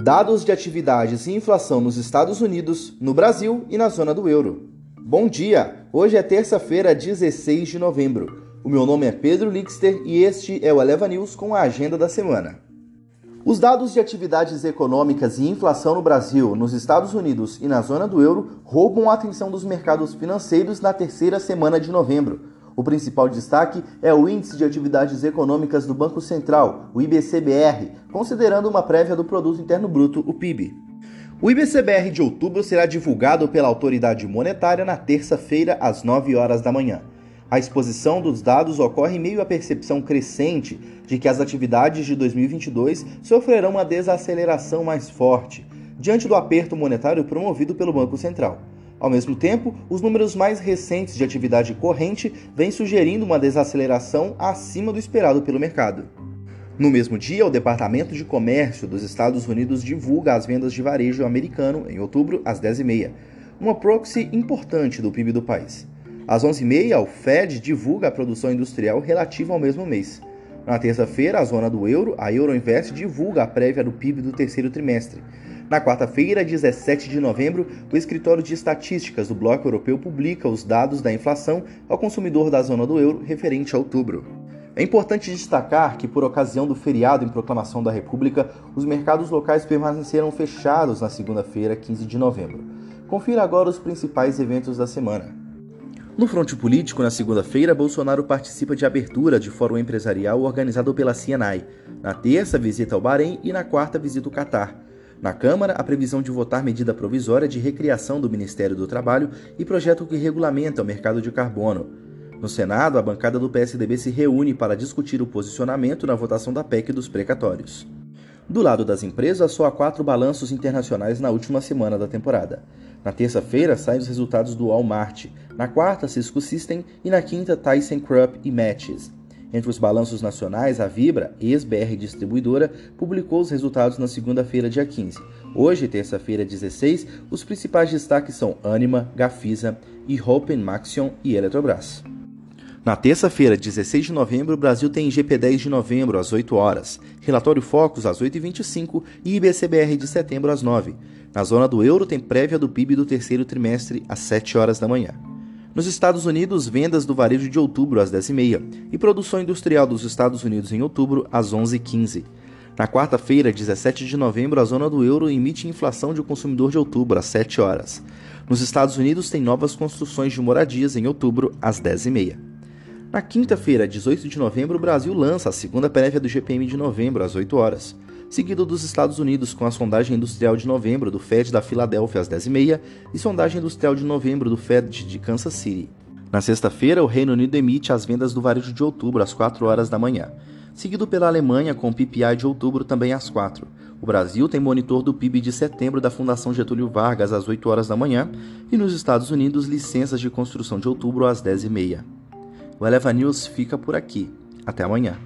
Dados de atividades e inflação nos Estados Unidos, no Brasil e na zona do euro. Bom dia! Hoje é terça-feira, 16 de novembro. O meu nome é Pedro Lixter e este é o Eleva News com a agenda da semana. Os dados de atividades econômicas e inflação no Brasil, nos Estados Unidos e na zona do euro roubam a atenção dos mercados financeiros na terceira semana de novembro. O principal destaque é o Índice de Atividades Econômicas do Banco Central, o IBCBR, considerando uma prévia do Produto Interno Bruto, o PIB. O IBCBR de outubro será divulgado pela autoridade monetária na terça-feira, às 9 horas da manhã. A exposição dos dados ocorre em meio à percepção crescente de que as atividades de 2022 sofrerão uma desaceleração mais forte, diante do aperto monetário promovido pelo Banco Central. Ao mesmo tempo, os números mais recentes de atividade corrente vêm sugerindo uma desaceleração acima do esperado pelo mercado. No mesmo dia, o Departamento de Comércio dos Estados Unidos divulga as vendas de varejo americano em outubro às 10h30, uma proxy importante do PIB do país. Às 11h30, o Fed divulga a produção industrial relativa ao mesmo mês. Na terça-feira, a zona do euro, a Euroinvest divulga a prévia do PIB do terceiro trimestre. Na quarta-feira, 17 de novembro, o Escritório de Estatísticas do Bloco Europeu publica os dados da inflação ao consumidor da zona do euro referente a outubro. É importante destacar que, por ocasião do feriado em proclamação da República, os mercados locais permaneceram fechados na segunda-feira, 15 de novembro. Confira agora os principais eventos da semana. No fronte político, na segunda-feira, Bolsonaro participa de abertura de fórum empresarial organizado pela CNI. Na terça, visita ao Bahrein e na quarta, visita o Catar. Na Câmara, a previsão de votar medida provisória de recriação do Ministério do Trabalho e projeto que regulamenta o mercado de carbono. No Senado, a bancada do PSDB se reúne para discutir o posicionamento na votação da PEC dos precatórios. Do lado das empresas, só há quatro balanços internacionais na última semana da temporada. Na terça-feira, saem os resultados do Walmart, na quarta, Cisco System e na quinta, Tyson Krupp e Matches. Entre os balanços nacionais, a Vibra, ex-BR Distribuidora, publicou os resultados na segunda-feira, dia 15. Hoje, terça-feira, 16, os principais destaques são Anima, Gafisa, Hopen Maxion e Eletrobras. Na terça-feira, 16 de novembro, o Brasil tem GP10 de novembro às 8 horas, relatório Focus às 8h25 e IBCBR de setembro às 9 Na zona do euro, tem prévia do PIB do terceiro trimestre às 7 horas da manhã. Nos Estados Unidos, vendas do varejo de outubro às 10h30 e produção industrial dos Estados Unidos em outubro às 11h15. Na quarta-feira, 17 de novembro, a zona do euro emite inflação de consumidor de outubro às 7 horas. Nos Estados Unidos, tem novas construções de moradias em outubro às 10h30. Na quinta-feira, 18 de novembro, o Brasil lança a segunda prévia do GPM de novembro às 8 horas seguido dos Estados Unidos com a sondagem industrial de novembro do Fed da Filadélfia às 10h30 e sondagem industrial de novembro do Fed de Kansas City. Na sexta-feira, o Reino Unido emite as vendas do varejo de outubro às 4 horas da manhã, seguido pela Alemanha com o PPI de outubro também às 4. O Brasil tem monitor do PIB de setembro da Fundação Getúlio Vargas às 8 horas da manhã e nos Estados Unidos licenças de construção de outubro às 10h30. O Eleva News fica por aqui. Até amanhã.